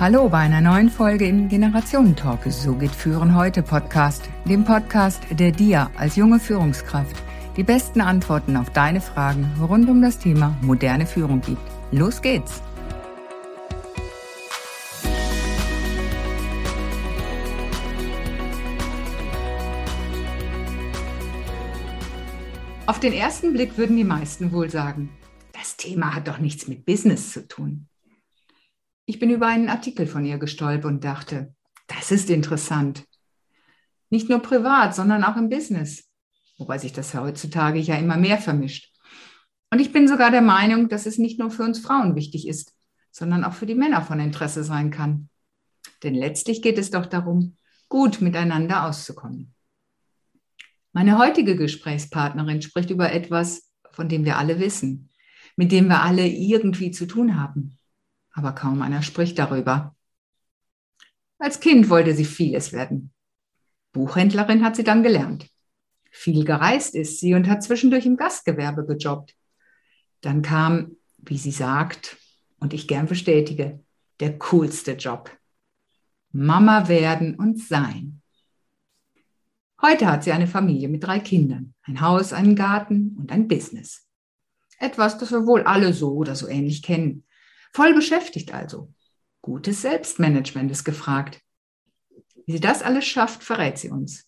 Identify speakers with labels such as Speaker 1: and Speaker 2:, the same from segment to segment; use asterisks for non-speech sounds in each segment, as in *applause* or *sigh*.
Speaker 1: Hallo bei einer neuen Folge im Generationentalk. So geht Führen heute Podcast, dem Podcast, der dir als junge Führungskraft die besten Antworten auf deine Fragen rund um das Thema moderne Führung gibt. Los geht's! Auf den ersten Blick würden die meisten wohl sagen, das Thema hat doch nichts mit Business zu tun. Ich bin über einen Artikel von ihr gestolpert und dachte, das ist interessant. Nicht nur privat, sondern auch im Business. Wobei sich das heutzutage ja immer mehr vermischt. Und ich bin sogar der Meinung, dass es nicht nur für uns Frauen wichtig ist, sondern auch für die Männer von Interesse sein kann. Denn letztlich geht es doch darum, gut miteinander auszukommen. Meine heutige Gesprächspartnerin spricht über etwas, von dem wir alle wissen, mit dem wir alle irgendwie zu tun haben aber kaum einer spricht darüber. Als Kind wollte sie vieles werden. Buchhändlerin hat sie dann gelernt. Viel gereist ist sie und hat zwischendurch im Gastgewerbe gejobbt. Dann kam, wie sie sagt, und ich gern bestätige, der coolste Job. Mama werden und sein. Heute hat sie eine Familie mit drei Kindern, ein Haus, einen Garten und ein Business. Etwas, das wir wohl alle so oder so ähnlich kennen. Voll beschäftigt also. Gutes Selbstmanagement ist gefragt. Wie sie das alles schafft, verrät sie uns.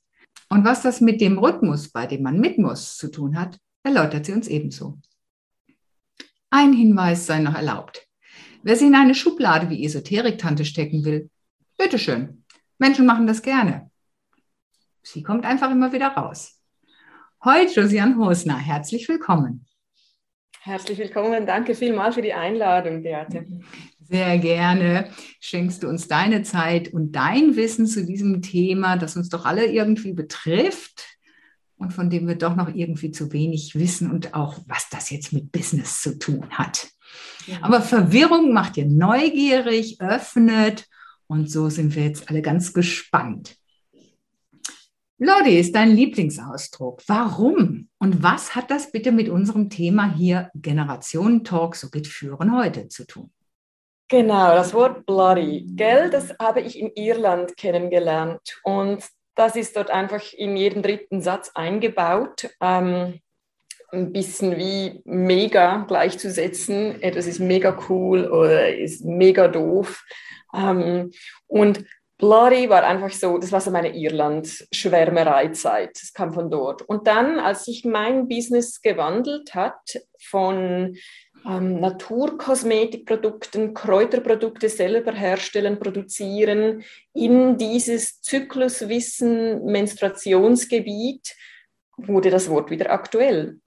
Speaker 1: Und was das mit dem Rhythmus, bei dem man mit muss, zu tun hat, erläutert sie uns ebenso. Ein Hinweis sei noch erlaubt. Wer sie in eine Schublade wie Esoterik-Tante stecken will, bitteschön. Menschen machen das gerne. Sie kommt einfach immer wieder raus. Heute Josiane Hosner, herzlich willkommen.
Speaker 2: Herzlich willkommen. Danke vielmals für die Einladung, Beate.
Speaker 1: Sehr gerne schenkst du uns deine Zeit und dein Wissen zu diesem Thema, das uns doch alle irgendwie betrifft und von dem wir doch noch irgendwie zu wenig wissen und auch, was das jetzt mit Business zu tun hat. Ja. Aber Verwirrung macht dir neugierig, öffnet und so sind wir jetzt alle ganz gespannt. Lodi ist dein Lieblingsausdruck. Warum? Und was hat das bitte mit unserem Thema hier Generationentalk, so geht Führen heute zu tun?
Speaker 2: Genau, das Wort bloody, gell, das habe ich in Irland kennengelernt und das ist dort einfach in jedem dritten Satz eingebaut. Ähm, ein bisschen wie mega gleichzusetzen. Etwas ist mega cool oder ist mega doof. Ähm, und Bloody war einfach so, das war so meine Irland-Schwärmereizeit. Das kam von dort. Und dann, als sich mein Business gewandelt hat von ähm, Naturkosmetikprodukten, Kräuterprodukte selber herstellen, produzieren, in dieses Zykluswissen, Menstruationsgebiet, wurde das Wort wieder aktuell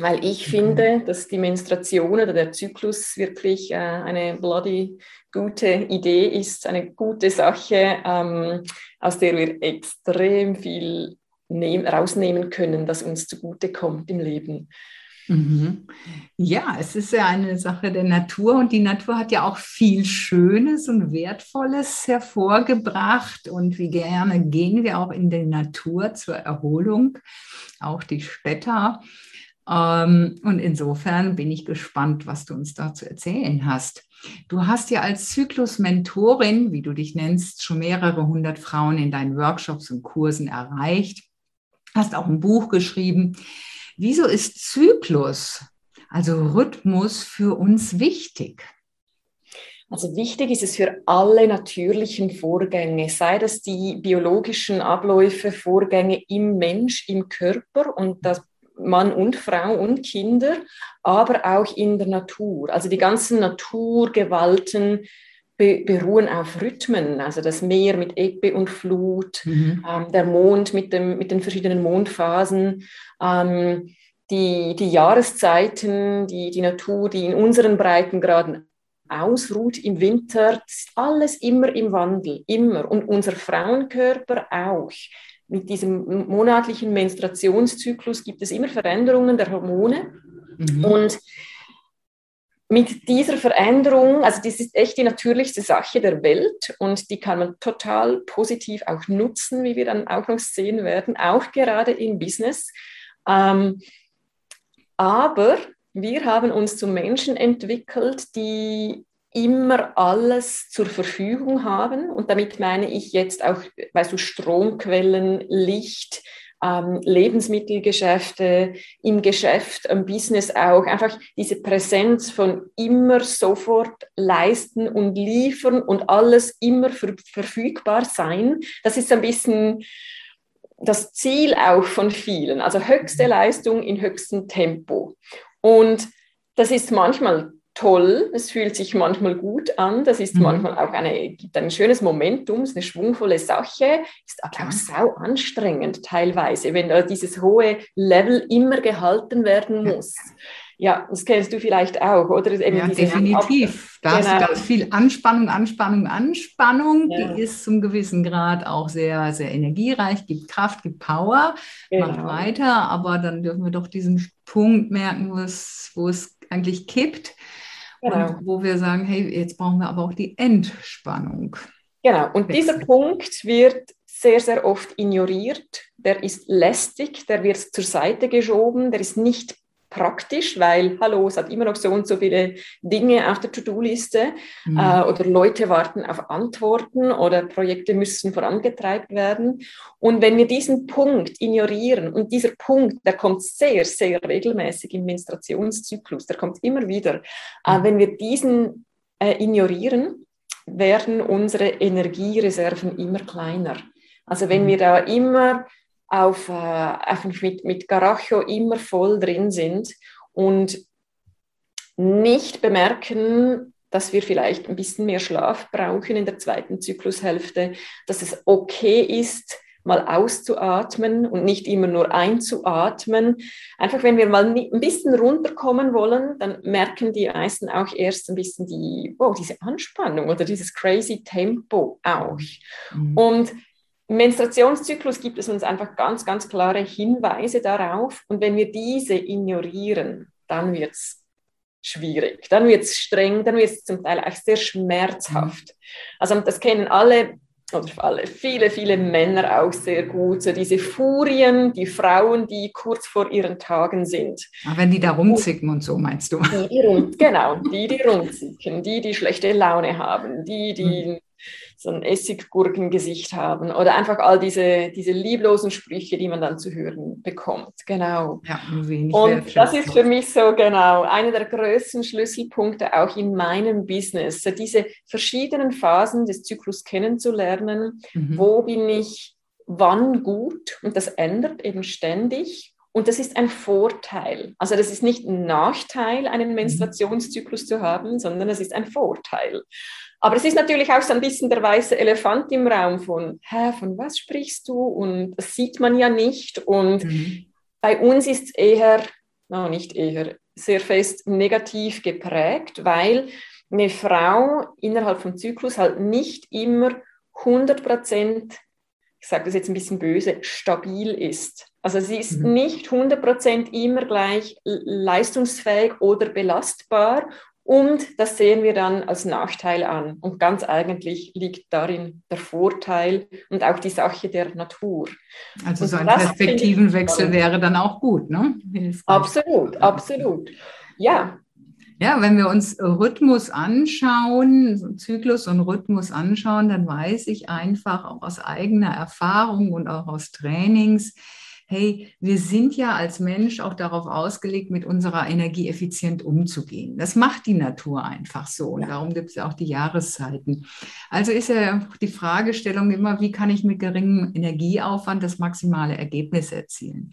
Speaker 2: weil ich mhm. finde, dass die Menstruation oder der Zyklus wirklich äh, eine bloody gute Idee ist, eine gute Sache, ähm, aus der wir extrem viel nehm, rausnehmen können, das uns zugute kommt im Leben.
Speaker 1: Mhm. Ja, es ist ja eine Sache der Natur und die Natur hat ja auch viel Schönes und Wertvolles hervorgebracht und wie gerne gehen wir auch in die Natur zur Erholung, auch die Städter. Ähm, und insofern bin ich gespannt, was du uns da zu erzählen hast. Du hast ja als Zyklus-Mentorin, wie du dich nennst, schon mehrere hundert Frauen in deinen Workshops und Kursen erreicht, hast auch ein Buch geschrieben. Wieso ist Zyklus, also Rhythmus, für uns wichtig?
Speaker 2: Also wichtig ist es für alle natürlichen Vorgänge, sei das die biologischen Abläufe, Vorgänge im Mensch, im Körper und das Mann und Frau und Kinder, aber auch in der Natur. Also die ganzen Naturgewalten be beruhen auf Rhythmen, also das Meer mit Ebbe und Flut, mhm. ähm, der Mond mit, dem, mit den verschiedenen Mondphasen, ähm, die, die Jahreszeiten, die, die Natur, die in unseren Breitengraden ausruht im Winter, alles immer im Wandel, immer. Und unser Frauenkörper auch mit diesem monatlichen Menstruationszyklus gibt es immer Veränderungen der Hormone. Mhm. Und mit dieser Veränderung, also das ist echt die natürlichste Sache der Welt und die kann man total positiv auch nutzen, wie wir dann auch noch sehen werden, auch gerade im Business. Ähm, aber wir haben uns zu Menschen entwickelt, die immer alles zur Verfügung haben. Und damit meine ich jetzt auch, weißt du, Stromquellen, Licht, ähm, Lebensmittelgeschäfte, im Geschäft, im Business auch, einfach diese Präsenz von immer sofort leisten und liefern und alles immer verfügbar sein. Das ist ein bisschen das Ziel auch von vielen, also höchste Leistung in höchstem Tempo. Und das ist manchmal toll, es fühlt sich manchmal gut an, das ist mhm. manchmal auch eine, gibt ein schönes Momentum, ist eine schwungvolle Sache, ist aber auch sau anstrengend teilweise, wenn da dieses hohe Level immer gehalten werden muss. Ja, das kennst du vielleicht auch, oder?
Speaker 1: Eben ja, definitiv. Da genau. ist ganz viel Anspannung, Anspannung, Anspannung. Ja. Die ist zum gewissen Grad auch sehr, sehr energiereich, gibt Kraft, gibt Power, genau. macht weiter. Aber dann dürfen wir doch diesen Punkt merken, wo es, wo es eigentlich kippt. Genau. Wo wir sagen, hey, jetzt brauchen wir aber auch die Entspannung.
Speaker 2: Genau, und dieser Punkt wird sehr, sehr oft ignoriert. Der ist lästig, der wird zur Seite geschoben, der ist nicht praktisch, weil, hallo, es hat immer noch so und so viele Dinge auf der To-Do-Liste mhm. äh, oder Leute warten auf Antworten oder Projekte müssen vorangetreibt werden. Und wenn wir diesen Punkt ignorieren, und dieser Punkt, der kommt sehr, sehr regelmäßig im Menstruationszyklus, der kommt immer wieder, äh, mhm. äh, wenn wir diesen äh, ignorieren, werden unsere Energiereserven immer kleiner. Also wenn mhm. wir da immer auf, äh, einfach mit, mit Garacho immer voll drin sind und nicht bemerken, dass wir vielleicht ein bisschen mehr Schlaf brauchen in der zweiten Zyklushälfte, dass es okay ist, mal auszuatmen und nicht immer nur einzuatmen. Einfach wenn wir mal ein bisschen runterkommen wollen, dann merken die meisten auch erst ein bisschen die, oh, diese Anspannung oder dieses crazy Tempo auch. Mhm. Und im Menstruationszyklus gibt es uns einfach ganz, ganz klare Hinweise darauf. Und wenn wir diese ignorieren, dann wird es schwierig, dann wird es streng, dann wird es zum Teil auch sehr schmerzhaft. Mhm. Also das kennen alle oder alle, viele, viele Männer auch sehr gut, so diese Furien, die Frauen, die kurz vor ihren Tagen sind.
Speaker 1: Aber wenn die da rumzicken und so, meinst du?
Speaker 2: Die, die genau, die, die rumzicken, die, die schlechte Laune haben, die, die mhm so ein Essiggurkengesicht haben oder einfach all diese, diese lieblosen Sprüche, die man dann zu hören bekommt. Genau. Ja, und das ist für mich so genau einer der größten Schlüsselpunkte auch in meinem Business, so diese verschiedenen Phasen des Zyklus kennenzulernen. Mhm. Wo bin ich wann gut? Und das ändert eben ständig. Und das ist ein Vorteil. Also das ist nicht ein Nachteil, einen mhm. Menstruationszyklus zu haben, sondern es ist ein Vorteil. Aber es ist natürlich auch so ein bisschen der weiße Elefant im Raum von, hä, von was sprichst du? Und das sieht man ja nicht. Und mhm. bei uns ist es eher, no, nicht eher, sehr fest negativ geprägt, weil eine Frau innerhalb vom Zyklus halt nicht immer 100 Prozent, ich sage das jetzt ein bisschen böse, stabil ist. Also sie ist mhm. nicht 100 Prozent immer gleich leistungsfähig oder belastbar und das sehen wir dann als Nachteil an. Und ganz eigentlich liegt darin der Vorteil und auch die Sache der Natur.
Speaker 1: Also und so ein Perspektivenwechsel wäre dann auch gut, ne?
Speaker 2: Absolut, absolut. Ja.
Speaker 1: Ja, wenn wir uns Rhythmus anschauen, Zyklus und Rhythmus anschauen, dann weiß ich einfach auch aus eigener Erfahrung und auch aus Trainings, hey, wir sind ja als Mensch auch darauf ausgelegt, mit unserer Energie effizient umzugehen. Das macht die Natur einfach so und ja. darum gibt es auch die Jahreszeiten. Also ist ja die Fragestellung immer, wie kann ich mit geringem Energieaufwand das maximale Ergebnis erzielen?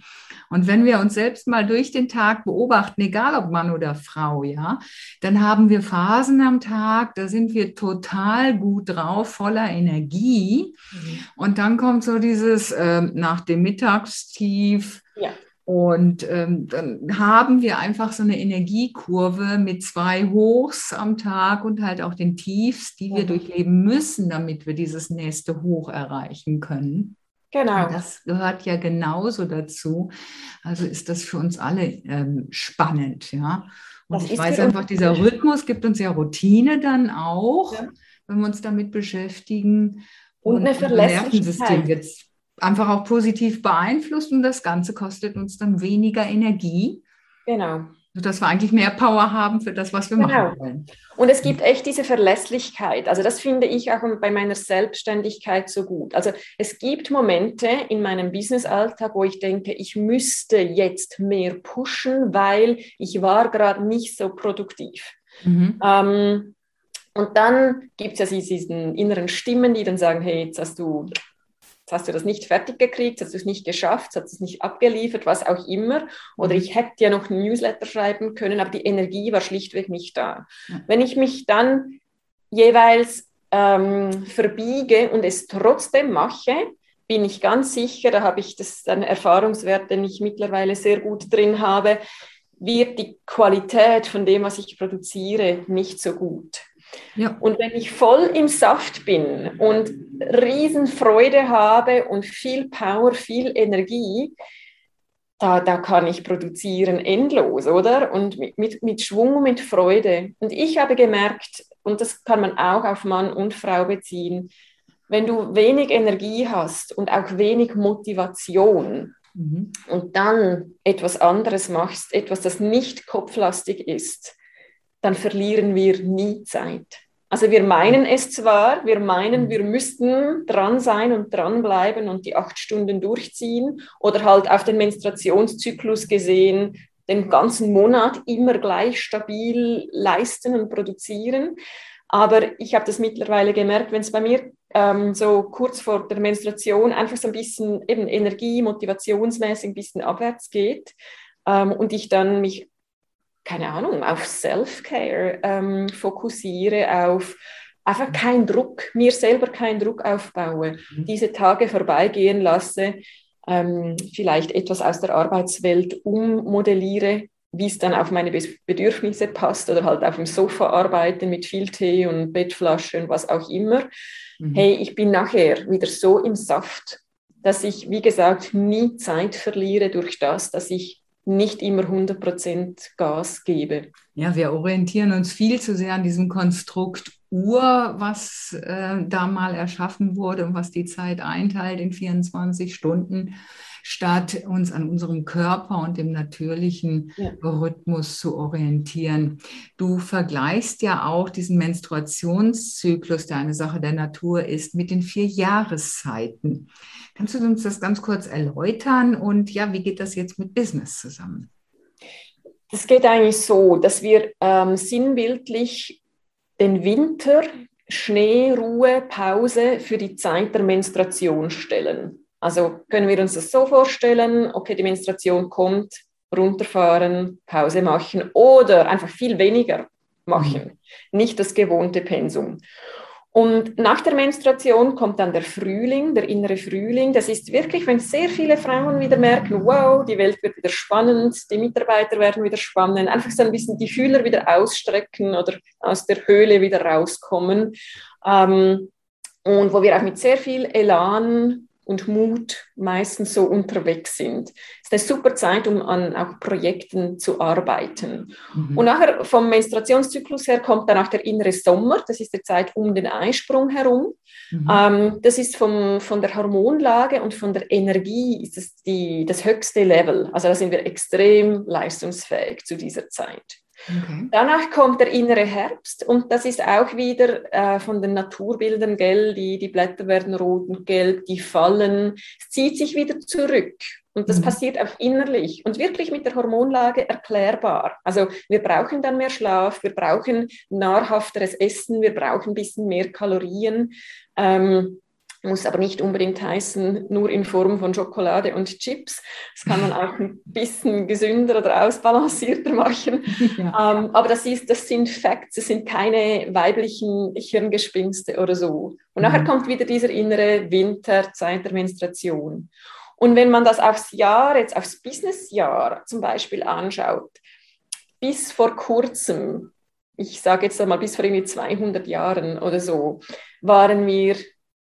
Speaker 1: Und wenn wir uns selbst mal durch den Tag beobachten, egal ob Mann oder Frau, ja, dann haben wir Phasen am Tag, da sind wir total gut drauf, voller Energie. Mhm. Und dann kommt so dieses äh, nach dem Mittagstief tief. Ja. Und ähm, dann haben wir einfach so eine Energiekurve mit zwei Hochs am Tag und halt auch den Tiefs, die wir mhm. durchleben müssen, damit wir dieses nächste Hoch erreichen können. Genau. Und das gehört ja genauso dazu. Also ist das für uns alle ähm, spannend, ja. Und das ich weiß einfach, dieser Rhythmus gibt uns ja Routine dann auch, ja. wenn wir uns damit beschäftigen.
Speaker 2: Und, und eine Verlässlichkeit. Nervensystem
Speaker 1: jetzt einfach auch positiv beeinflusst und das Ganze kostet uns dann weniger Energie.
Speaker 2: Genau.
Speaker 1: Sodass wir eigentlich mehr Power haben für das, was wir genau. machen wollen.
Speaker 2: Und es gibt echt diese Verlässlichkeit. Also das finde ich auch bei meiner Selbstständigkeit so gut. Also es gibt Momente in meinem Businessalltag, wo ich denke, ich müsste jetzt mehr pushen, weil ich war gerade nicht so produktiv. Mhm. Ähm, und dann gibt es ja diesen inneren Stimmen, die dann sagen, hey, jetzt hast du jetzt hast du das nicht fertig gekriegt, hast du es nicht geschafft, hast es nicht abgeliefert, was auch immer. Oder mhm. ich hätte ja noch ein Newsletter schreiben können, aber die Energie war schlichtweg nicht da. Wenn ich mich dann jeweils ähm, verbiege und es trotzdem mache, bin ich ganz sicher, da habe ich das einen Erfahrungswert, den ich mittlerweile sehr gut drin habe, wird die Qualität von dem, was ich produziere, nicht so gut. Ja. Und wenn ich voll im Saft bin und Riesenfreude habe und viel Power, viel Energie, da, da kann ich produzieren endlos, oder? Und mit, mit, mit Schwung und mit Freude. Und ich habe gemerkt, und das kann man auch auf Mann und Frau beziehen, wenn du wenig Energie hast und auch wenig Motivation mhm. und dann etwas anderes machst, etwas, das nicht kopflastig ist, dann verlieren wir nie Zeit. Also wir meinen es zwar, wir meinen, wir müssten dran sein und dranbleiben und die acht Stunden durchziehen oder halt auf den Menstruationszyklus gesehen, den ganzen Monat immer gleich stabil leisten und produzieren. Aber ich habe das mittlerweile gemerkt, wenn es bei mir ähm, so kurz vor der Menstruation einfach so ein bisschen eben Energie, motivationsmäßig ein bisschen abwärts geht ähm, und ich dann mich keine Ahnung, auf Self-Care ähm, fokussiere, auf einfach keinen Druck, mir selber keinen Druck aufbaue, mhm. diese Tage vorbeigehen lasse, ähm, vielleicht etwas aus der Arbeitswelt ummodelliere, wie es dann auf meine Bedürfnisse passt oder halt auf dem Sofa arbeiten mit viel Tee und Bettflasche und was auch immer. Mhm. Hey, ich bin nachher wieder so im Saft, dass ich, wie gesagt, nie Zeit verliere durch das, dass ich nicht immer 100% Gas gebe.
Speaker 1: Ja, wir orientieren uns viel zu sehr an diesem Konstrukt Uhr, was äh, da mal erschaffen wurde und was die Zeit einteilt in 24 Stunden, statt uns an unserem Körper und dem natürlichen ja. Rhythmus zu orientieren. Du vergleichst ja auch diesen Menstruationszyklus, der eine Sache der Natur ist, mit den vier Jahreszeiten. Kannst du uns das ganz kurz erläutern? Und ja, wie geht das jetzt mit Business zusammen?
Speaker 2: Das geht eigentlich so, dass wir ähm, sinnbildlich den Winter, Schnee, Ruhe, Pause für die Zeit der Menstruation stellen. Also können wir uns das so vorstellen, okay, die Menstruation kommt, runterfahren, Pause machen oder einfach viel weniger machen, mhm. nicht das gewohnte Pensum. Und nach der Menstruation kommt dann der Frühling, der innere Frühling. Das ist wirklich, wenn sehr viele Frauen wieder merken, wow, die Welt wird wieder spannend, die Mitarbeiter werden wieder spannend, einfach so ein bisschen die Fühler wieder ausstrecken oder aus der Höhle wieder rauskommen. Ähm, und wo wir auch mit sehr viel Elan und Mut meistens so unterwegs sind. Es ist eine super Zeit, um an auch Projekten zu arbeiten. Mhm. Und nachher vom Menstruationszyklus her kommt dann auch der innere Sommer, das ist die Zeit um den Eisprung herum. Mhm. Ähm, das ist vom, von der Hormonlage und von der Energie ist das die, das höchste Level. Also da sind wir extrem leistungsfähig zu dieser Zeit. Okay. Danach kommt der innere Herbst und das ist auch wieder äh, von den Naturbildern, gell, die, die Blätter werden rot und gelb, die fallen, es zieht sich wieder zurück. Und das mhm. passiert auch innerlich und wirklich mit der Hormonlage erklärbar. Also wir brauchen dann mehr Schlaf, wir brauchen nahrhafteres Essen, wir brauchen ein bisschen mehr Kalorien. Ähm, muss aber nicht unbedingt heißen, nur in Form von Schokolade und Chips. Das kann man auch ein *laughs* bisschen gesünder oder ausbalancierter machen. *laughs* Ja. Ähm, aber das, ist, das sind Facts, das sind keine weiblichen Hirngespinste oder so. Und mhm. nachher kommt wieder dieser innere Winter, Zeit der Menstruation. Und wenn man das aufs Jahr, jetzt aufs Businessjahr zum Beispiel anschaut, bis vor kurzem, ich sage jetzt einmal bis vor irgendwie 200 Jahren oder so, waren wir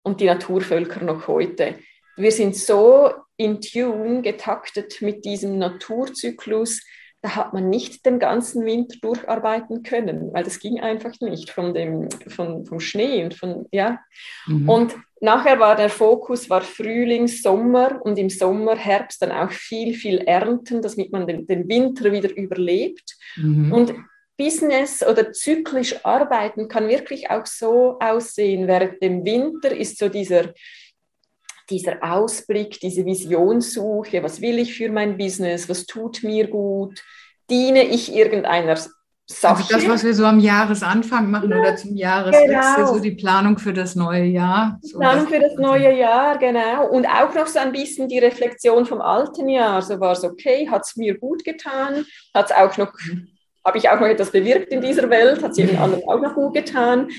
Speaker 2: und die Naturvölker noch heute. Wir sind so in Tune getaktet mit diesem Naturzyklus, da hat man nicht den ganzen Winter durcharbeiten können, weil das ging einfach nicht von dem, von, vom Schnee und von, ja. Mhm. Und nachher war der Fokus, war Frühling, Sommer und im Sommer, Herbst dann auch viel, viel ernten, damit man den, den Winter wieder überlebt. Mhm. Und Business oder zyklisch arbeiten kann wirklich auch so aussehen. Während dem Winter ist so dieser dieser Ausblick, diese Visionssuche, was will ich für mein Business, was tut mir gut, diene ich irgendeiner
Speaker 1: Sache. Also das, was wir so am Jahresanfang machen ja, oder zum Jahreswechsel, genau. so die Planung für das neue Jahr.
Speaker 2: So Planung für das neue Jahr, genau. Und auch noch so ein bisschen die Reflexion vom alten Jahr. So war es okay, hat es mir gut getan, hat es auch noch mhm. Habe ich auch noch etwas bewirkt in dieser Welt, hat es jedem anderen auch noch gut getan.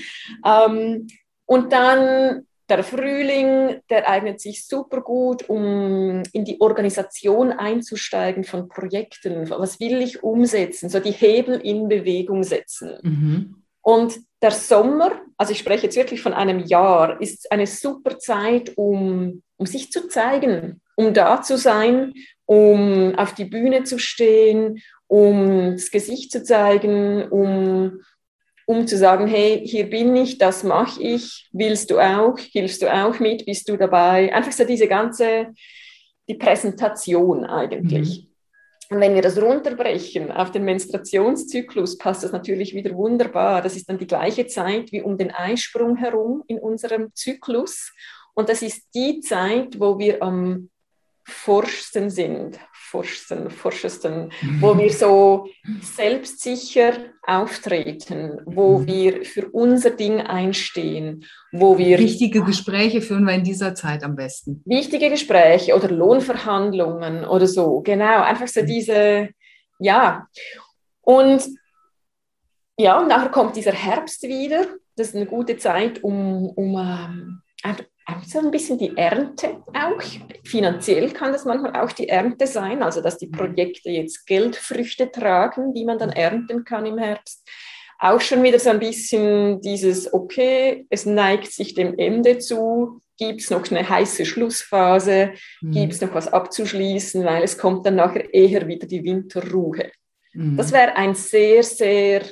Speaker 2: Ähm, und dann der Frühling, der eignet sich super gut, um in die Organisation einzusteigen von Projekten. Was will ich umsetzen? So die Hebel in Bewegung setzen. Mhm. Und der Sommer, also ich spreche jetzt wirklich von einem Jahr, ist eine super Zeit, um, um sich zu zeigen, um da zu sein, um auf die Bühne zu stehen, um das Gesicht zu zeigen, um um zu sagen, hey, hier bin ich, das mache ich, willst du auch, hilfst du auch mit, bist du dabei? Einfach so diese ganze, die Präsentation eigentlich. Mhm. Und wenn wir das runterbrechen auf den Menstruationszyklus, passt das natürlich wieder wunderbar. Das ist dann die gleiche Zeit wie um den Eisprung herum in unserem Zyklus. Und das ist die Zeit, wo wir am forschsten sind, forschsten, forschesten, wo wir so selbstsicher auftreten, wo mhm. wir für unser Ding einstehen, wo wir...
Speaker 1: Wichtige Gespräche führen wir in dieser Zeit am besten.
Speaker 2: Wichtige Gespräche oder Lohnverhandlungen oder so, genau, einfach so mhm. diese, ja. Und ja, und nachher kommt dieser Herbst wieder, das ist eine gute Zeit, um, um ähm, so ein bisschen die Ernte auch. Finanziell kann das manchmal auch die Ernte sein, also dass die mhm. Projekte jetzt Geldfrüchte tragen, die man dann ernten kann im Herbst. Auch schon wieder so ein bisschen dieses, okay, es neigt sich dem Ende zu, gibt es noch eine heiße Schlussphase, mhm. gibt es noch was abzuschließen, weil es kommt dann nachher eher wieder die Winterruhe. Mhm. Das wäre ein sehr, sehr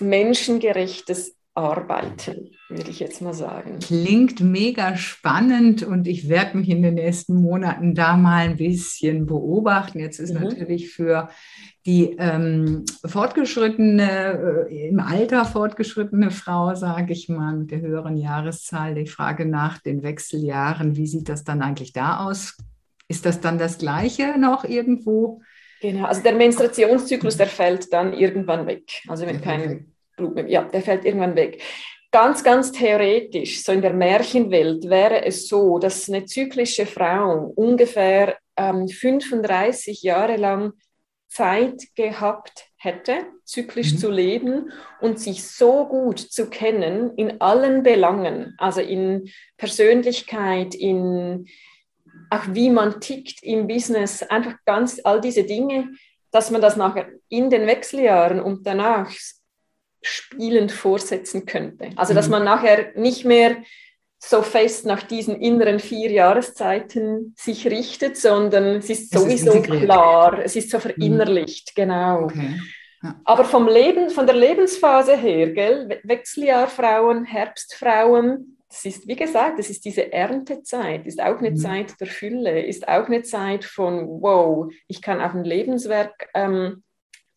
Speaker 2: menschengerechtes arbeiten, würde ich jetzt mal sagen.
Speaker 1: Klingt mega spannend und ich werde mich in den nächsten Monaten da mal ein bisschen beobachten. Jetzt ist mhm. natürlich für die ähm, fortgeschrittene, äh, im Alter fortgeschrittene Frau, sage ich mal, mit der höheren Jahreszahl, die Frage nach den Wechseljahren, wie sieht das dann eigentlich da aus? Ist das dann das Gleiche noch irgendwo?
Speaker 2: Genau, also der Menstruationszyklus, der fällt dann irgendwann weg. Also wenn kein ja, der fällt irgendwann weg. Ganz, ganz theoretisch, so in der Märchenwelt wäre es so, dass eine zyklische Frau ungefähr ähm, 35 Jahre lang Zeit gehabt hätte, zyklisch mhm. zu leben und sich so gut zu kennen in allen Belangen, also in Persönlichkeit, in auch wie man tickt im Business, einfach ganz all diese Dinge, dass man das nachher in den Wechseljahren und danach spielend vorsetzen könnte. Also dass mhm. man nachher nicht mehr so fest nach diesen inneren vier Jahreszeiten sich richtet, sondern es ist sowieso ist klar, es ist so verinnerlicht, mhm. genau. Okay. Ja. Aber vom Leben, von der Lebensphase her, gell, Wechseljahrfrauen, Herbstfrauen, das ist, wie gesagt, das ist diese Erntezeit, ist auch eine mhm. Zeit der Fülle, ist auch eine Zeit von, wow, ich kann auf ein Lebenswerk ähm,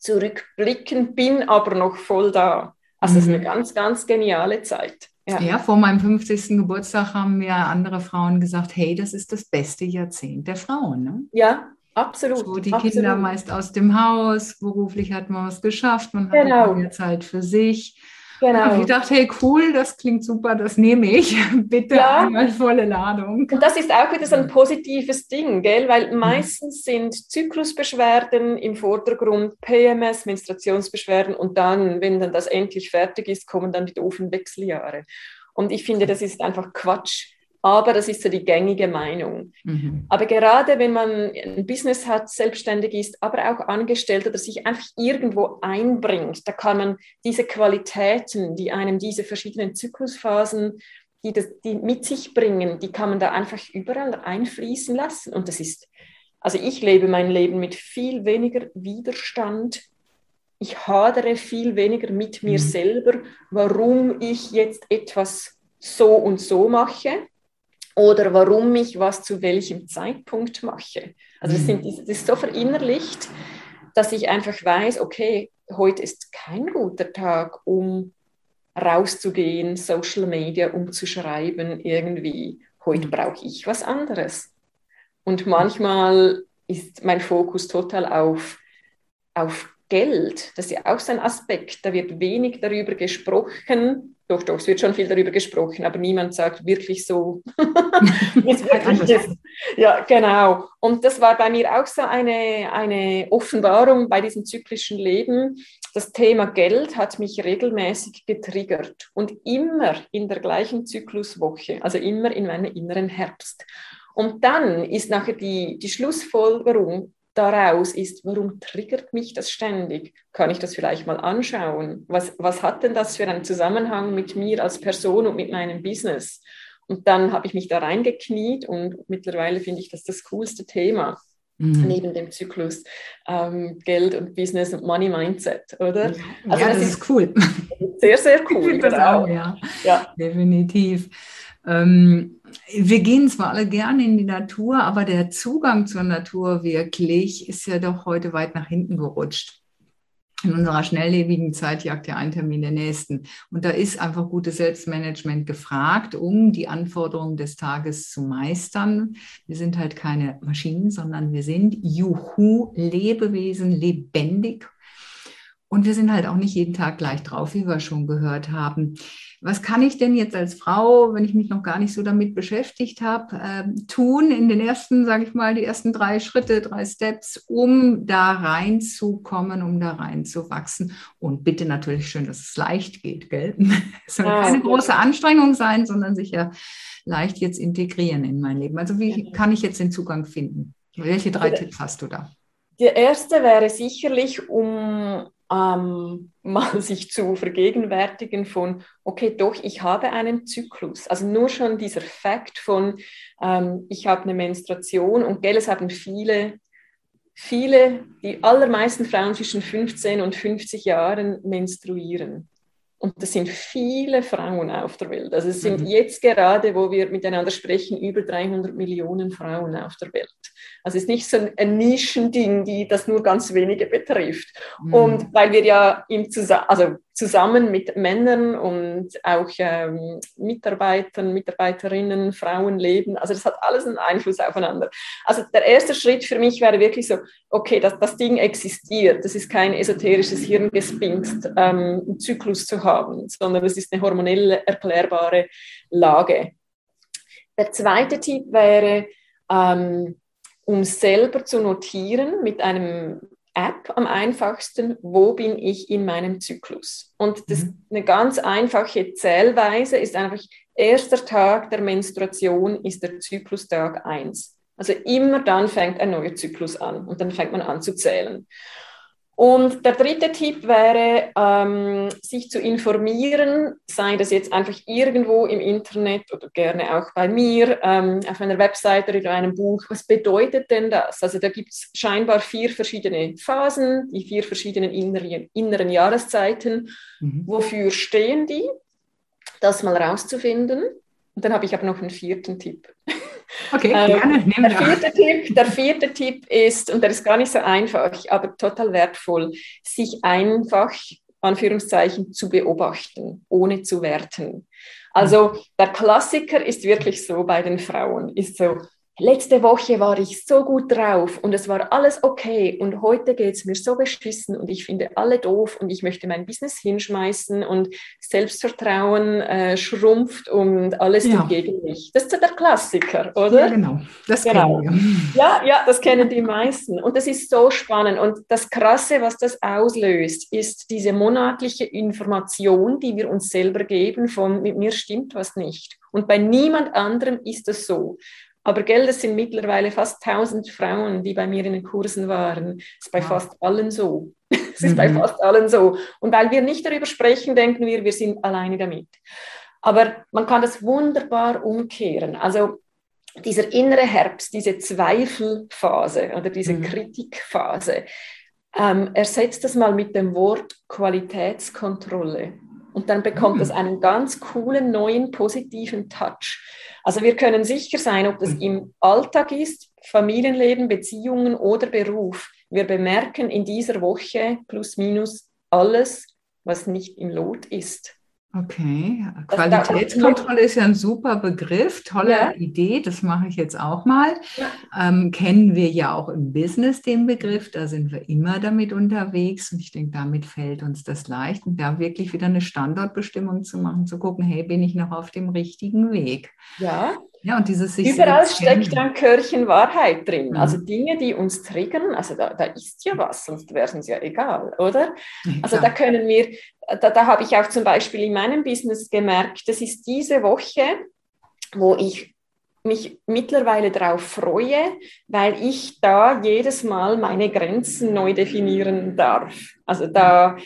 Speaker 2: zurückblicken, bin aber noch voll da. Also es mhm. ist eine mhm. ganz, ganz geniale Zeit.
Speaker 1: Ja. ja. vor meinem 50. Geburtstag haben mir andere Frauen gesagt, hey, das ist das beste Jahrzehnt der Frauen. Ne?
Speaker 2: Ja, absolut.
Speaker 1: So die
Speaker 2: absolut.
Speaker 1: Kinder meist aus dem Haus, beruflich hat man was geschafft, man hat genau. mehr Zeit für sich. Genau. Und ich dachte, hey, cool, das klingt super, das nehme ich. *laughs* Bitte ja. einmal volle Ladung.
Speaker 2: Und das ist auch wieder so ein positives Ding, gell? weil mhm. meistens sind Zyklusbeschwerden im Vordergrund, PMS, Menstruationsbeschwerden und dann, wenn dann das endlich fertig ist, kommen dann die doofen Wechseljahre. Und ich finde, das ist einfach Quatsch. Aber das ist so die gängige Meinung. Mhm. Aber gerade wenn man ein Business hat, selbstständig ist, aber auch angestellt oder sich einfach irgendwo einbringt, da kann man diese Qualitäten, die einem diese verschiedenen Zyklusphasen, die, das, die mit sich bringen, die kann man da einfach überall einfließen lassen. Und das ist Also ich lebe mein Leben mit viel weniger Widerstand. Ich hadere viel weniger mit mir mhm. selber, warum ich jetzt etwas so und so mache oder warum ich was zu welchem Zeitpunkt mache. Also das, sind, mhm. das ist so verinnerlicht, dass ich einfach weiß, okay, heute ist kein guter Tag, um rauszugehen, Social Media umzuschreiben irgendwie. Heute mhm. brauche ich was anderes. Und manchmal ist mein Fokus total auf, auf Geld. Das ist ja auch so ein Aspekt. Da wird wenig darüber gesprochen. Doch, doch, es wird schon viel darüber gesprochen, aber niemand sagt wirklich so, *laughs* wirklich. Ja, genau. Und das war bei mir auch so eine, eine Offenbarung bei diesem zyklischen Leben. Das Thema Geld hat mich regelmäßig getriggert und immer in der gleichen Zykluswoche, also immer in meinem inneren Herbst. Und dann ist nachher die, die Schlussfolgerung daraus ist, warum triggert mich das ständig? Kann ich das vielleicht mal anschauen? Was, was hat denn das für einen Zusammenhang mit mir als Person und mit meinem Business? Und dann habe ich mich da reingekniet und mittlerweile finde ich das das coolste Thema. Mhm. Neben dem Zyklus ähm, Geld und Business und Money Mindset, oder?
Speaker 1: Ja, also ja das, das, ist cool.
Speaker 2: Sehr, sehr *laughs* cool.
Speaker 1: Ich das genau. auch, ja. ja. Definitiv. Ähm, wir gehen zwar alle gerne in die Natur, aber der Zugang zur Natur wirklich ist ja doch heute weit nach hinten gerutscht. In unserer schnelllebigen Zeit jagt ja ein Termin den nächsten. Und da ist einfach gutes Selbstmanagement gefragt, um die Anforderungen des Tages zu meistern. Wir sind halt keine Maschinen, sondern wir sind Juhu, Lebewesen, lebendig. Und wir sind halt auch nicht jeden Tag gleich drauf, wie wir schon gehört haben was kann ich denn jetzt als Frau, wenn ich mich noch gar nicht so damit beschäftigt habe, äh, tun in den ersten, sage ich mal, die ersten drei Schritte, drei Steps, um da reinzukommen, um da reinzuwachsen. Und bitte natürlich schön, dass es leicht geht, gell? *laughs* Es soll ja, keine große Anstrengung sein, sondern sich ja leicht jetzt integrieren in mein Leben. Also wie kann ich jetzt den Zugang finden? Welche drei Tipps hast du da?
Speaker 2: Der erste wäre sicherlich, um ähm, mal *laughs* sich zu vergegenwärtigen von, okay, doch, ich habe einen Zyklus. Also nur schon dieser Fakt von, ähm, ich habe eine Menstruation und gell, es haben viele, viele, die allermeisten Frauen zwischen 15 und 50 Jahren menstruieren. Und das sind viele Frauen auf der Welt. Also es sind mhm. jetzt gerade, wo wir miteinander sprechen, über 300 Millionen Frauen auf der Welt. Also es ist nicht so ein Nischending, die das nur ganz wenige betrifft. Mhm. Und weil wir ja im Zusammen also zusammen mit Männern und auch ähm, Mitarbeitern, Mitarbeiterinnen, Frauen leben, also das hat alles einen Einfluss aufeinander. Also der erste Schritt für mich wäre wirklich so, okay, das, das Ding existiert. Das ist kein esoterisches Hirngespinst, ähm, einen Zyklus zu haben, sondern es ist eine hormonell erklärbare Lage. Der zweite Tipp wäre, ähm, um selber zu notieren mit einem App am einfachsten, wo bin ich in meinem Zyklus. Und das, mhm. eine ganz einfache Zählweise ist einfach, erster Tag der Menstruation ist der Zyklustag 1. Also immer dann fängt ein neuer Zyklus an und dann fängt man an zu zählen. Und der dritte Tipp wäre, ähm, sich zu informieren, sei das jetzt einfach irgendwo im Internet oder gerne auch bei mir ähm, auf einer Webseite oder in einem Buch. Was bedeutet denn das? Also da gibt es scheinbar vier verschiedene Phasen, die vier verschiedenen inneren, inneren Jahreszeiten. Mhm. Wofür stehen die? Das mal rauszufinden. Und dann habe ich aber noch einen vierten Tipp.
Speaker 1: Okay, *laughs* ähm, gerne.
Speaker 2: Der vierte, Tipp, der vierte Tipp ist, und der ist gar nicht so einfach, aber total wertvoll, sich einfach, Anführungszeichen, zu beobachten, ohne zu werten. Also der Klassiker ist wirklich so bei den Frauen, ist so, letzte Woche war ich so gut drauf und es war alles okay und heute geht es mir so beschissen und ich finde alle doof und ich möchte mein Business hinschmeißen und Selbstvertrauen äh, schrumpft und alles ja. gegen mich. Das ist der Klassiker, oder?
Speaker 1: Ja, genau.
Speaker 2: Das genau. kennen wir. Ja, ja, das kennen die meisten und das ist so spannend und das Krasse, was das auslöst, ist diese monatliche Information, die wir uns selber geben von mit mir stimmt was nicht. Und bei niemand anderem ist das so. Aber Geld, es sind mittlerweile fast 1000 Frauen, die bei mir in den Kursen waren. Das ist bei fast allen so. *laughs* Es ist mhm. bei fast allen so. Und weil wir nicht darüber sprechen, denken wir, wir sind alleine damit. Aber man kann das wunderbar umkehren. Also dieser innere Herbst, diese Zweifelphase oder diese mhm. Kritikphase, ähm, ersetzt das mal mit dem Wort Qualitätskontrolle. Und dann bekommt mhm. es einen ganz coolen, neuen, positiven Touch. Also wir können sicher sein, ob das mhm. im Alltag ist, Familienleben, Beziehungen oder Beruf. Wir bemerken in dieser Woche plus minus alles, was nicht im Lot ist.
Speaker 1: Okay, Qualitätskontrolle ist ja ein super Begriff, tolle ja. Idee, das mache ich jetzt auch mal. Ja. Ähm, kennen wir ja auch im Business den Begriff, da sind wir immer damit unterwegs und ich denke, damit fällt uns das leicht und da wirklich wieder eine Standortbestimmung zu machen, zu gucken, hey, bin ich noch auf dem richtigen Weg?
Speaker 2: Ja,
Speaker 1: ja, und dieses sich
Speaker 2: Überall steckt ein Körchen Wahrheit drin. Mhm. Also Dinge, die uns triggern, also da, da ist ja was, sonst wäre es uns ja egal, oder? Also ja. da können wir, da, da habe ich auch zum Beispiel in meinem Business gemerkt, das ist diese Woche, wo ich mich mittlerweile darauf freue, weil ich da jedes Mal meine Grenzen neu definieren darf. Also da,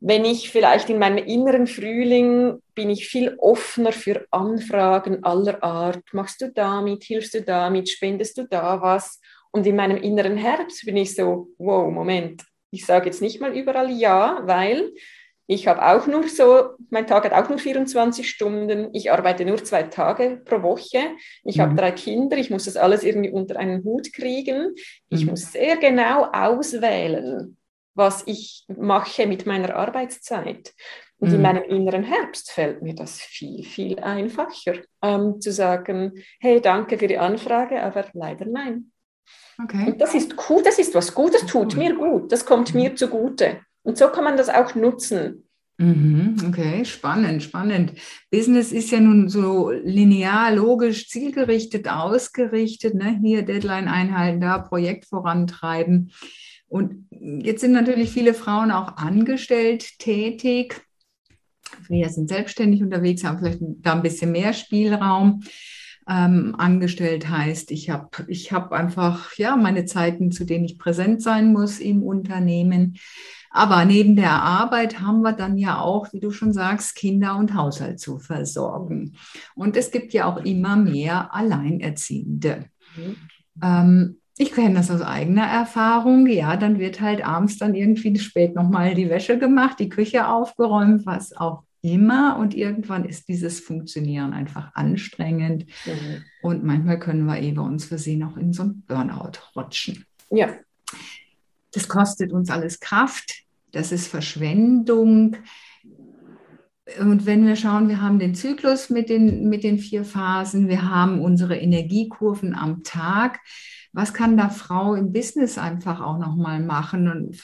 Speaker 2: wenn ich vielleicht in meinem inneren Frühling bin ich viel offener für Anfragen aller Art. Machst du damit, hilfst du damit, spendest du da was? Und in meinem inneren Herbst bin ich so, wow, Moment, ich sage jetzt nicht mal überall ja, weil ich habe auch nur so, mein Tag hat auch nur 24 Stunden. Ich arbeite nur zwei Tage pro Woche. Ich mhm. habe drei Kinder. Ich muss das alles irgendwie unter einen Hut kriegen. Ich mhm. muss sehr genau auswählen, was ich mache mit meiner Arbeitszeit. Und mhm. in meinem inneren Herbst fällt mir das viel, viel einfacher, ähm, zu sagen, hey, danke für die Anfrage, aber leider nein. Okay. Und das ist cool, das ist was Gutes, tut mir gut, das kommt mir zugute. Und so kann man das auch nutzen.
Speaker 1: Mhm, okay, spannend, spannend. Business ist ja nun so linear, logisch, zielgerichtet, ausgerichtet. Ne? Hier Deadline einhalten, da Projekt vorantreiben. Und jetzt sind natürlich viele Frauen auch angestellt tätig. Wir sind selbstständig unterwegs, haben vielleicht da ein bisschen mehr Spielraum. Ähm, angestellt heißt, ich habe ich hab einfach ja meine Zeiten, zu denen ich präsent sein muss im Unternehmen. Aber neben der Arbeit haben wir dann ja auch, wie du schon sagst, Kinder und Haushalt zu versorgen. Und es gibt ja auch immer mehr Alleinerziehende. Mhm. Ähm, ich kenne das aus eigener Erfahrung. Ja, dann wird halt abends dann irgendwie spät nochmal die Wäsche gemacht, die Küche aufgeräumt, was auch immer. Und irgendwann ist dieses Funktionieren einfach anstrengend. Mhm. Und manchmal können wir eben uns versehen auch in so ein Burnout rutschen.
Speaker 2: Ja.
Speaker 1: Das kostet uns alles Kraft das ist Verschwendung. Und wenn wir schauen, wir haben den Zyklus mit den, mit den vier Phasen, wir haben unsere Energiekurven am Tag. Was kann da Frau im Business einfach auch nochmal machen? Und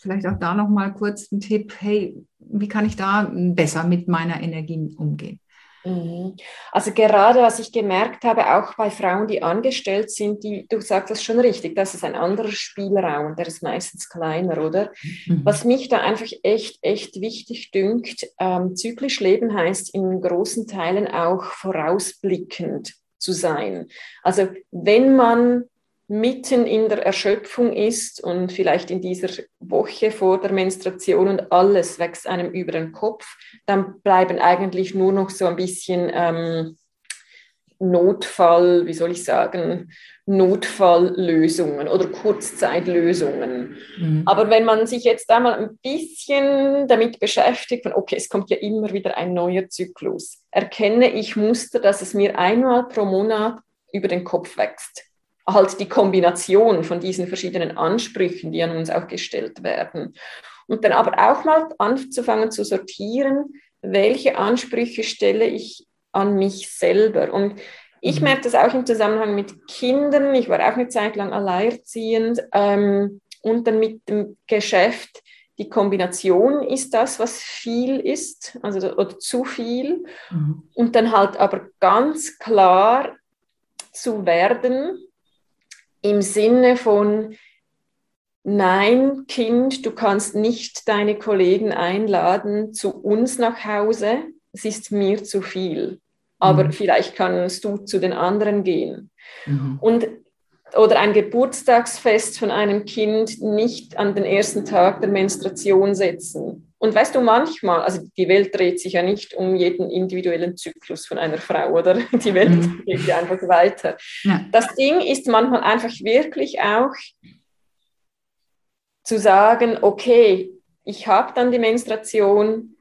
Speaker 1: vielleicht auch da nochmal kurz ein Tipp, hey, wie kann ich da besser mit meiner Energie umgehen?
Speaker 2: Mhm. Also gerade was ich gemerkt habe, auch bei Frauen, die angestellt sind, die, du sagst das schon richtig, das ist ein anderer Spielraum, der ist meistens kleiner, oder? Mhm. Was mich da einfach echt, echt wichtig dünkt, ähm, zyklisch leben heißt in großen Teilen auch vorausblickend zu sein. Also wenn man mitten in der Erschöpfung ist und vielleicht in dieser Woche vor der Menstruation und alles wächst einem über den Kopf, dann bleiben eigentlich nur noch so ein bisschen ähm, Notfall, wie soll ich sagen, Notfalllösungen oder Kurzzeitlösungen. Mhm. Aber wenn man sich jetzt einmal ein bisschen damit beschäftigt, von, okay, es kommt ja immer wieder ein neuer Zyklus, erkenne ich Muster, dass es mir einmal pro Monat über den Kopf wächst halt die Kombination von diesen verschiedenen Ansprüchen, die an uns auch gestellt werden. Und dann aber auch mal anzufangen zu sortieren, welche Ansprüche stelle ich an mich selber. Und ich mhm. merke das auch im Zusammenhang mit Kindern. Ich war auch eine Zeit lang alleinerziehend ähm, und dann mit dem Geschäft. Die Kombination ist das, was viel ist, also oder zu viel. Mhm. Und dann halt aber ganz klar zu werden, im Sinne von, nein, Kind, du kannst nicht deine Kollegen einladen zu uns nach Hause, es ist mir zu viel. Aber mhm. vielleicht kannst du zu den anderen gehen. Mhm. Und oder ein Geburtstagsfest von einem Kind nicht an den ersten Tag der Menstruation setzen, Und weißt du, manchmal, also die Welt dreht sich ja nicht um jeden individuellen Zyklus von einer Frau, oder? *laughs* Die Welt mhm. geht ja einfach weiter. Ja. Das Ding ist manchmal einfach wirklich auch zu sagen, okay, ich habe dann die Menstruation,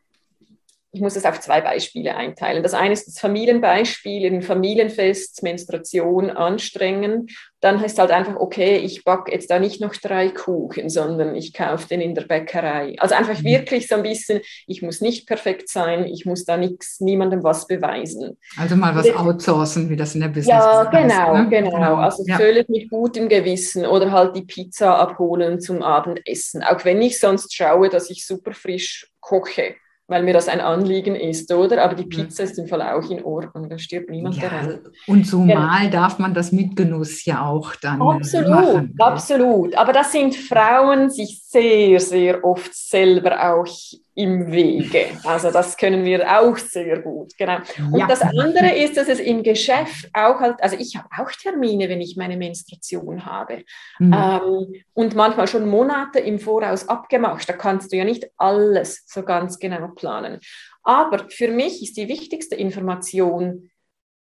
Speaker 2: ich muss es auf zwei Beispiele einteilen. Das eine ist das Familienbeispiel, ein Familienfest, Menstruation anstrengen. Dann heißt halt einfach, okay, ich backe jetzt da nicht noch drei Kuchen, sondern ich kaufe den in der Bäckerei. Also einfach mhm. wirklich so ein bisschen, ich muss nicht perfekt sein, ich muss da nichts, niemandem was beweisen.
Speaker 1: Also mal was outsourcen, wie das in der Business
Speaker 2: Ja, genau, heißt, ne? genau, genau. Also ja. völlig mit gutem Gewissen oder halt die Pizza abholen zum Abendessen. Auch wenn ich sonst schaue, dass ich super frisch koche weil mir das ein Anliegen ist, oder? Aber die Pizza ist im Fall auch in Ordnung, da stirbt niemand ja, daran.
Speaker 1: Und zumal genau. darf man das mit Genuss ja auch dann
Speaker 2: absolut,
Speaker 1: machen.
Speaker 2: Absolut, aber das sind Frauen sich sehr, sehr oft selber auch im Wege. Also das können wir auch sehr gut, genau. Und ja. das andere ist, dass es im Geschäft auch halt, also ich habe auch Termine, wenn ich meine Menstruation habe mhm. ähm, und manchmal schon Monate im Voraus abgemacht. Da kannst du ja nicht alles so ganz genau planen. Aber für mich ist die wichtigste Information,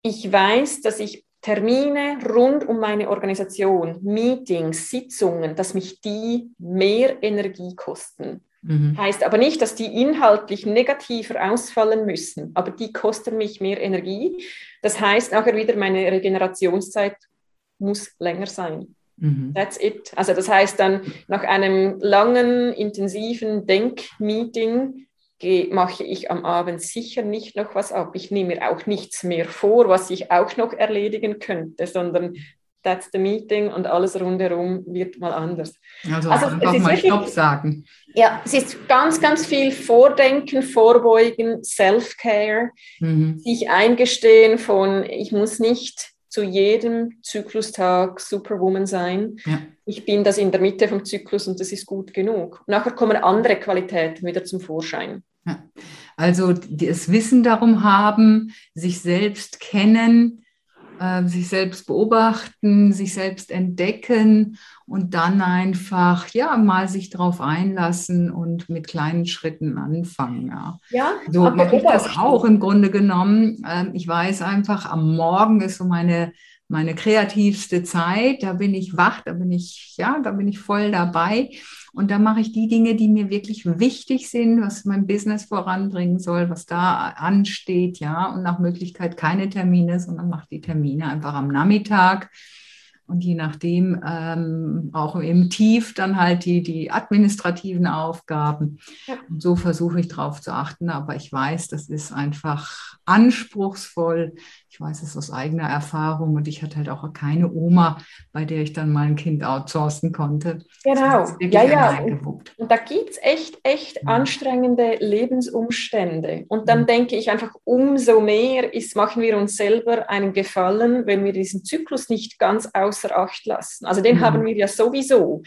Speaker 2: ich weiß, dass ich Termine rund um meine Organisation, Meetings, Sitzungen, dass mich die mehr Energie kosten. Mhm. Heißt aber nicht, dass die inhaltlich negativer ausfallen müssen, aber die kosten mich mehr Energie. Das heißt nachher wieder, meine Regenerationszeit muss länger sein. Mhm. That's it. Also das heißt dann, nach einem langen, intensiven Denkmeeting mache ich am Abend sicher nicht noch was ab. Ich nehme mir auch nichts mehr vor, was ich auch noch erledigen könnte, sondern that's the meeting und alles rundherum wird mal anders.
Speaker 1: Also, also einfach mal wirklich, Stopp sagen.
Speaker 2: Ja, es ist ganz, ganz viel Vordenken, Vorbeugen, Self-Care, mhm. sich eingestehen von, ich muss nicht zu jedem Zyklustag Superwoman sein. Ja. Ich bin das in der Mitte vom Zyklus und das ist gut genug. Nachher kommen andere Qualitäten wieder zum Vorschein.
Speaker 1: Ja. Also das Wissen darum haben, sich selbst kennen, äh, sich selbst beobachten, sich selbst entdecken und dann einfach ja mal sich darauf einlassen und mit kleinen Schritten anfangen. Ja, ja so mache ich das auch im Grunde genommen. Ähm, ich weiß einfach, am Morgen ist so meine meine kreativste Zeit. Da bin ich wach, da bin ich, ja, da bin ich voll dabei. Und da mache ich die Dinge, die mir wirklich wichtig sind, was mein Business voranbringen soll, was da ansteht, ja. Und nach Möglichkeit keine Termine, sondern mache die Termine einfach am Nachmittag und je nachdem ähm, auch im Tief dann halt die, die administrativen Aufgaben. Ja. Und so versuche ich darauf zu achten, aber ich weiß, das ist einfach anspruchsvoll. Ich weiß es aus eigener Erfahrung und ich hatte halt auch keine Oma, bei der ich dann mal ein Kind outsourcen konnte.
Speaker 2: Genau, ja, ja. Und, und, da gibt es echt, echt ja. anstrengende Lebensumstände. Und dann mhm. denke ich einfach, umso mehr ist, machen wir uns selber einen Gefallen, wenn wir diesen Zyklus nicht ganz außer Acht lassen. Also den mhm. haben wir ja sowieso.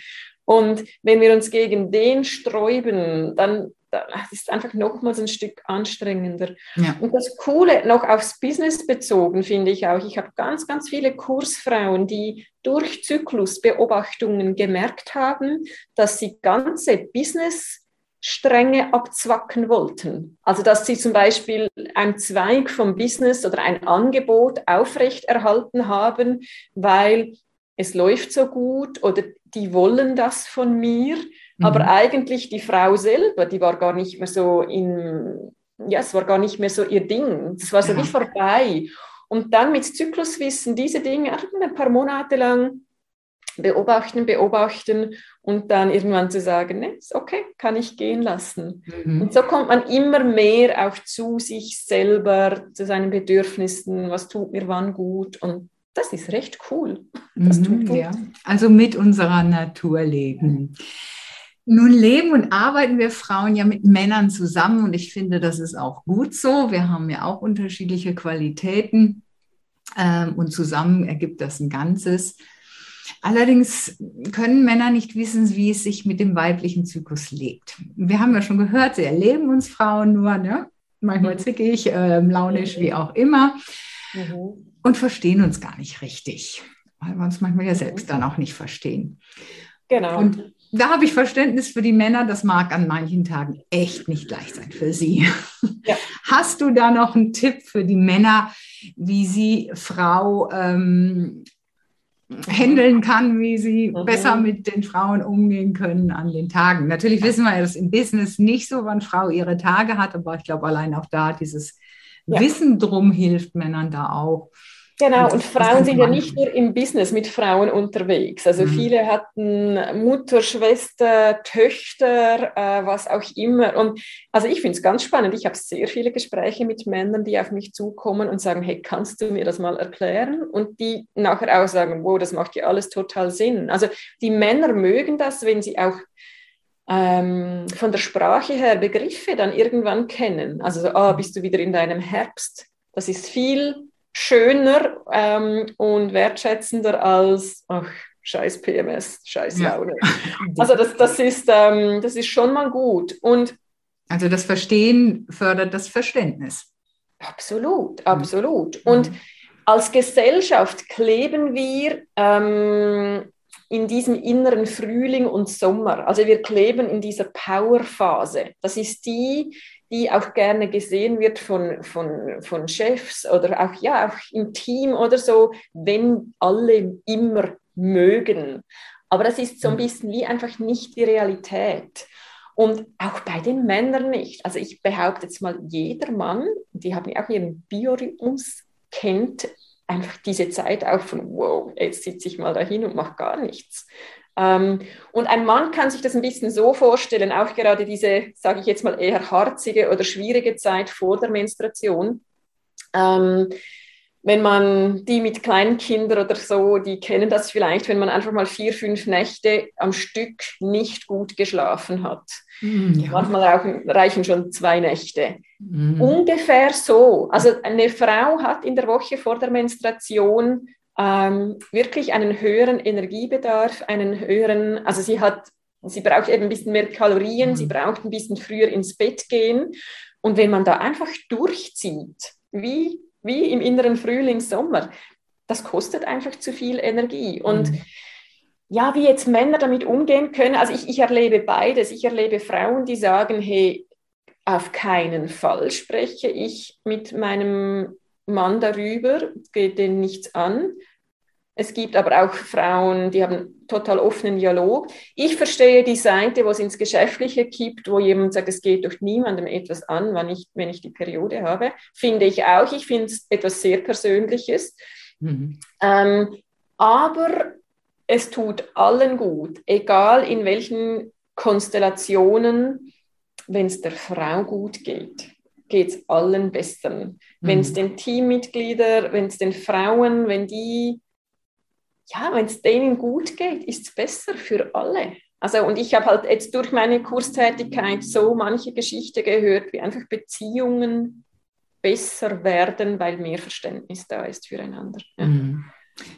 Speaker 2: Und wenn wir uns gegen den sträuben, dann das *laughs* ist einfach nochmals ein Stück anstrengender. Ja. Und das Coole, noch aufs Business bezogen, finde ich auch, ich habe ganz, ganz viele Kursfrauen, die durch Zyklusbeobachtungen gemerkt haben, dass sie ganze Business Stränge abzwacken wollten. Also dass sie zum Beispiel einen Zweig vom Business oder ein Angebot aufrechterhalten haben, weil es läuft so gut oder die wollen das von mir aber mhm. eigentlich die Frau selber, die war gar nicht mehr so in, ja, es war gar nicht mehr so ihr Ding. Es war so ja. wie vorbei. Und dann mit Zykluswissen diese Dinge ein paar Monate lang beobachten, beobachten und dann irgendwann zu sagen, ne, okay, kann ich gehen lassen. Mhm. Und so kommt man immer mehr auch zu sich selber, zu seinen Bedürfnissen, was tut mir wann gut und das ist recht cool.
Speaker 1: Mhm, ja. Also mit unserer Natur leben. Nun leben und arbeiten wir Frauen ja mit Männern zusammen und ich finde, das ist auch gut so. Wir haben ja auch unterschiedliche Qualitäten ähm, und zusammen ergibt das ein Ganzes. Allerdings können Männer nicht wissen, wie es sich mit dem weiblichen Zyklus lebt. Wir haben ja schon gehört, sie erleben uns Frauen nur, ne? manchmal mhm. zickig, äh, launisch, wie auch immer, mhm. und verstehen uns gar nicht richtig, weil wir uns manchmal ja selbst dann auch nicht verstehen.
Speaker 2: Genau.
Speaker 1: Und da habe ich Verständnis für die Männer. Das mag an manchen Tagen echt nicht leicht sein für sie. Ja. Hast du da noch einen Tipp für die Männer, wie sie Frau ähm, handeln kann, wie sie mhm. besser mit den Frauen umgehen können an den Tagen. Natürlich wissen wir ja, dass im Business nicht so, wann Frau ihre Tage hat, aber ich glaube, allein auch da dieses ja. Wissen drum hilft Männern da auch.
Speaker 2: Genau, und Frauen sind ja nicht nur im Business mit Frauen unterwegs. Also mhm. viele hatten Mutter, Schwester, Töchter, äh, was auch immer. Und also ich finde es ganz spannend. Ich habe sehr viele Gespräche mit Männern, die auf mich zukommen und sagen, hey, kannst du mir das mal erklären? Und die nachher auch sagen, wow, das macht ja alles total Sinn. Also die Männer mögen das, wenn sie auch ähm, von der Sprache her Begriffe dann irgendwann kennen. Also so, ah, bist du wieder in deinem Herbst? Das ist viel schöner ähm, und wertschätzender als, ach, scheiß PMS, scheiß Laune. Ja. *laughs* Also das, das, ist, ähm, das ist schon mal gut. Und
Speaker 1: also das Verstehen fördert das Verständnis.
Speaker 2: Absolut, absolut. Mhm. Und als Gesellschaft kleben wir ähm, in diesem inneren Frühling und Sommer. Also wir kleben in dieser Powerphase. Das ist die, die auch gerne gesehen wird von, von, von Chefs oder auch, ja, auch im Team oder so, wenn alle immer mögen. Aber das ist so ein mhm. bisschen wie einfach nicht die Realität. Und auch bei den Männern nicht. Also ich behaupte jetzt mal, jeder Mann, die haben ja auch ihren Biorhythmus, kennt einfach diese Zeit auch von, wow, jetzt sitze ich mal dahin und mache gar nichts. Ähm, und ein Mann kann sich das ein bisschen so vorstellen, auch gerade diese, sage ich jetzt mal, eher harzige oder schwierige Zeit vor der Menstruation. Ähm, wenn man die mit kleinen Kindern oder so, die kennen das vielleicht, wenn man einfach mal vier, fünf Nächte am Stück nicht gut geschlafen hat. Mm, ja. Manchmal reichen, reichen, schon zwei Nächte. Mm. Ungefähr so. Also eine Frau hat in der Woche vor der Menstruation ähm, wirklich einen höheren Energiebedarf, einen höheren, also sie hat, sie braucht eben ein bisschen mehr Kalorien, mm. sie braucht ein bisschen früher ins Bett gehen. Und wenn man da einfach durchzieht, wie, wie im inneren Frühling, Sommer, das kostet einfach zu viel Energie. Und mhm ja, wie jetzt Männer damit umgehen können. Also ich, ich erlebe beides. Ich erlebe Frauen, die sagen, hey, auf keinen Fall spreche ich mit meinem Mann darüber, geht denen nichts an. Es gibt aber auch Frauen, die haben total offenen Dialog. Ich verstehe die Seite, wo es ins Geschäftliche kippt, wo jemand sagt, es geht durch niemandem etwas an, wenn ich, wenn ich die Periode habe. Finde ich auch. Ich finde es etwas sehr Persönliches. Mhm. Ähm, aber es tut allen gut, egal in welchen Konstellationen, wenn es der Frau gut geht, geht es allen besser. Mhm. Wenn es den Teammitgliedern, wenn es den Frauen, wenn die, ja, wenn es denen gut geht, ist es besser für alle. Also, und ich habe halt jetzt durch meine Kurstätigkeit so manche Geschichte gehört, wie einfach Beziehungen besser werden, weil mehr Verständnis da ist füreinander. Ja. Mhm.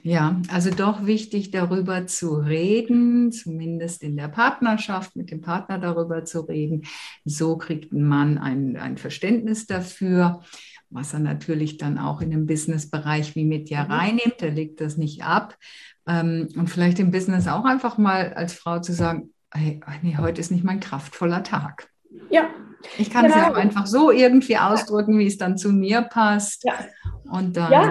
Speaker 1: Ja, also doch wichtig darüber zu reden, zumindest in der Partnerschaft mit dem Partner darüber zu reden. So kriegt ein Mann ein, ein Verständnis dafür, was er natürlich dann auch in dem Businessbereich wie mit ja mhm. reinnimmt. Er legt das nicht ab. Ähm, und vielleicht im Business auch einfach mal als Frau zu sagen, hey, nee, heute ist nicht mein kraftvoller Tag.
Speaker 2: Ja.
Speaker 1: Ich kann genau. es ja auch einfach so irgendwie ausdrücken, wie es dann zu mir passt. Ja. Und dann
Speaker 2: ja.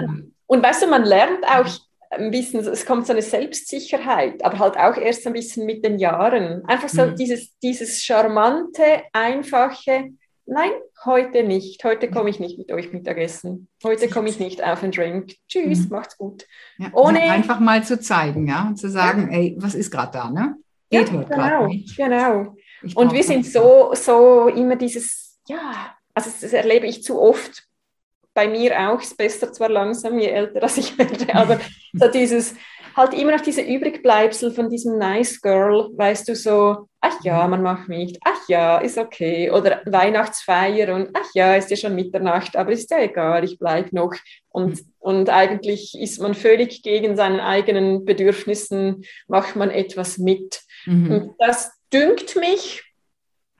Speaker 2: Und weißt du, man lernt auch ein bisschen, es kommt so eine Selbstsicherheit, aber halt auch erst ein bisschen mit den Jahren. Einfach so mhm. dieses, dieses charmante, einfache, nein, heute nicht, heute komme ich nicht mit euch Mittagessen, heute komme ich nicht auf einen Drink, tschüss, mhm. macht's gut.
Speaker 1: Ja, Ohne einfach mal zu zeigen, ja, und zu sagen, ja. ey, was ist gerade da, ne?
Speaker 2: Geht ja, heute genau, nicht. genau. Und wir sind so, so immer dieses, ja, also das erlebe ich zu oft bei mir auch, es besser zwar langsam, je älter als ich werde, aber so dieses, halt immer noch diese Übrigbleibsel von diesem Nice Girl, weißt du, so, ach ja, man macht nicht, ach ja, ist okay, oder Weihnachtsfeier und ach ja, ist ja schon Mitternacht, aber ist ja egal, ich bleibe noch. Und, und eigentlich ist man völlig gegen seinen eigenen Bedürfnissen, macht man etwas mit. Mhm. Und das dünkt mich,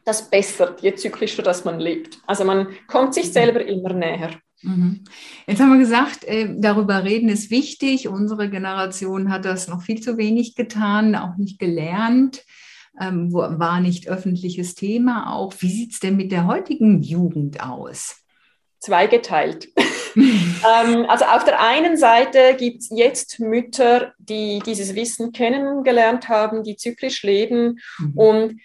Speaker 2: das bessert, je zyklischer das man lebt. Also man kommt sich selber immer näher.
Speaker 1: Mhm. Jetzt haben wir gesagt, äh, darüber reden ist wichtig. Unsere Generation hat das noch viel zu wenig getan, auch nicht gelernt. ähm, war nicht öffentliches Thema auch. Wie sieht es denn mit der heutigen Jugend aus?
Speaker 2: Zweigeteilt. *laughs* ähm, also auf der einen Seite gibt es jetzt Mütter, die dieses Wissen kennengelernt haben, die zyklisch leben mhm. und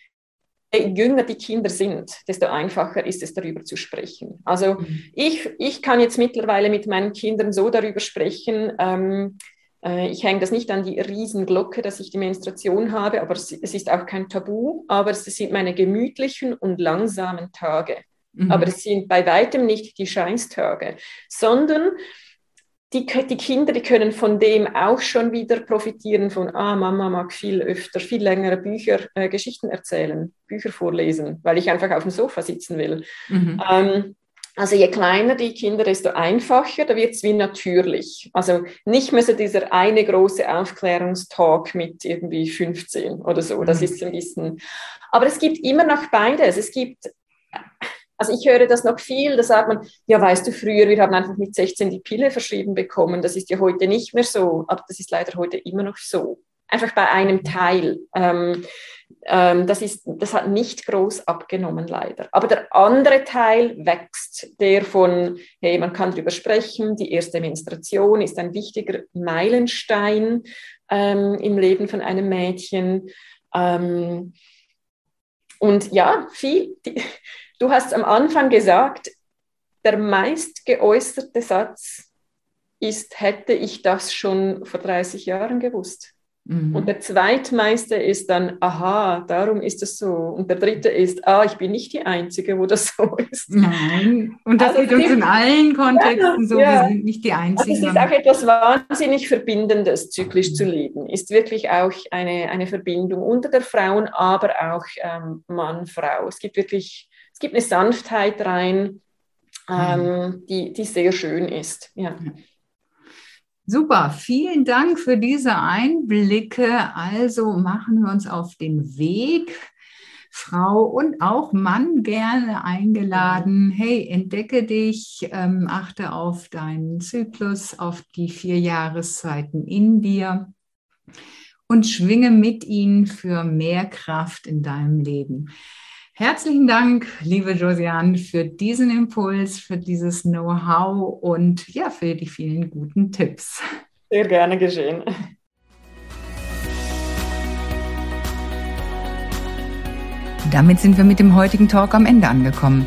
Speaker 2: jünger die Kinder sind, desto einfacher ist es, darüber zu sprechen. Also mhm. ich, ich kann jetzt mittlerweile mit meinen Kindern so darüber sprechen, ähm, äh, ich hänge das nicht an die Riesenglocke, dass ich die Menstruation habe, aber es, es ist auch kein Tabu, aber es sind meine gemütlichen und langsamen Tage. Mhm. Aber es sind bei weitem nicht die Scheißtage, sondern die, die, Kinder, die können von dem auch schon wieder profitieren von, ah, Mama mag viel öfter, viel längere Bücher, äh, Geschichten erzählen, Bücher vorlesen, weil ich einfach auf dem Sofa sitzen will. Mhm. Ähm, also je kleiner die Kinder, desto einfacher, da wird es wie natürlich. Also nicht mehr so dieser eine große Aufklärungstalk mit irgendwie 15 oder so. Das mhm. ist ein bisschen. Aber es gibt immer noch beides. Es gibt, also ich höre das noch viel, da sagt man, ja, weißt du, früher, wir haben einfach mit 16 die Pille verschrieben bekommen. Das ist ja heute nicht mehr so, aber das ist leider heute immer noch so. Einfach bei einem Teil. Ähm, ähm, das, ist, das hat nicht groß abgenommen, leider. Aber der andere Teil wächst, der von, hey, man kann darüber sprechen, die erste Menstruation ist ein wichtiger Meilenstein ähm, im Leben von einem Mädchen. Ähm, und ja, viel. Die, du hast am Anfang gesagt, der meist geäußerte Satz ist, hätte ich das schon vor 30 Jahren gewusst. Mhm. Und der zweitmeiste ist dann, aha, darum ist es so. Und der dritte ist, ah, ich bin nicht die Einzige, wo das so ist.
Speaker 1: Nein, und das also geht uns in allen Kontexten ja, so, ja. wir sind nicht die Einzigen.
Speaker 2: Also es ist auch etwas wahnsinnig Verbindendes, zyklisch zu leben. Ist wirklich auch eine, eine Verbindung unter der Frauen, aber auch ähm, Mann-Frau. Es gibt wirklich, es gibt eine Sanftheit rein, ähm, mhm. die, die sehr schön ist. Ja.
Speaker 1: Super, vielen Dank für diese Einblicke. Also machen wir uns auf den Weg. Frau und auch Mann gerne eingeladen. Hey, entdecke dich, ähm, achte auf deinen Zyklus, auf die vier Jahreszeiten in dir und schwinge mit ihnen für mehr Kraft in deinem Leben. Herzlichen Dank, liebe Josiane, für diesen Impuls, für dieses Know-how und ja, für die vielen guten Tipps.
Speaker 2: Sehr gerne geschehen.
Speaker 1: Damit sind wir mit dem heutigen Talk am Ende angekommen.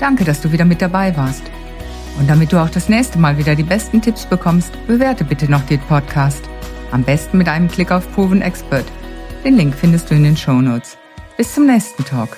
Speaker 1: Danke, dass du wieder mit dabei warst. Und damit du auch das nächste Mal wieder die besten Tipps bekommst, bewerte bitte noch den Podcast. Am besten mit einem Klick auf Proven Expert. Den Link findest du in den Show Notes. Bis zum nächsten Talk.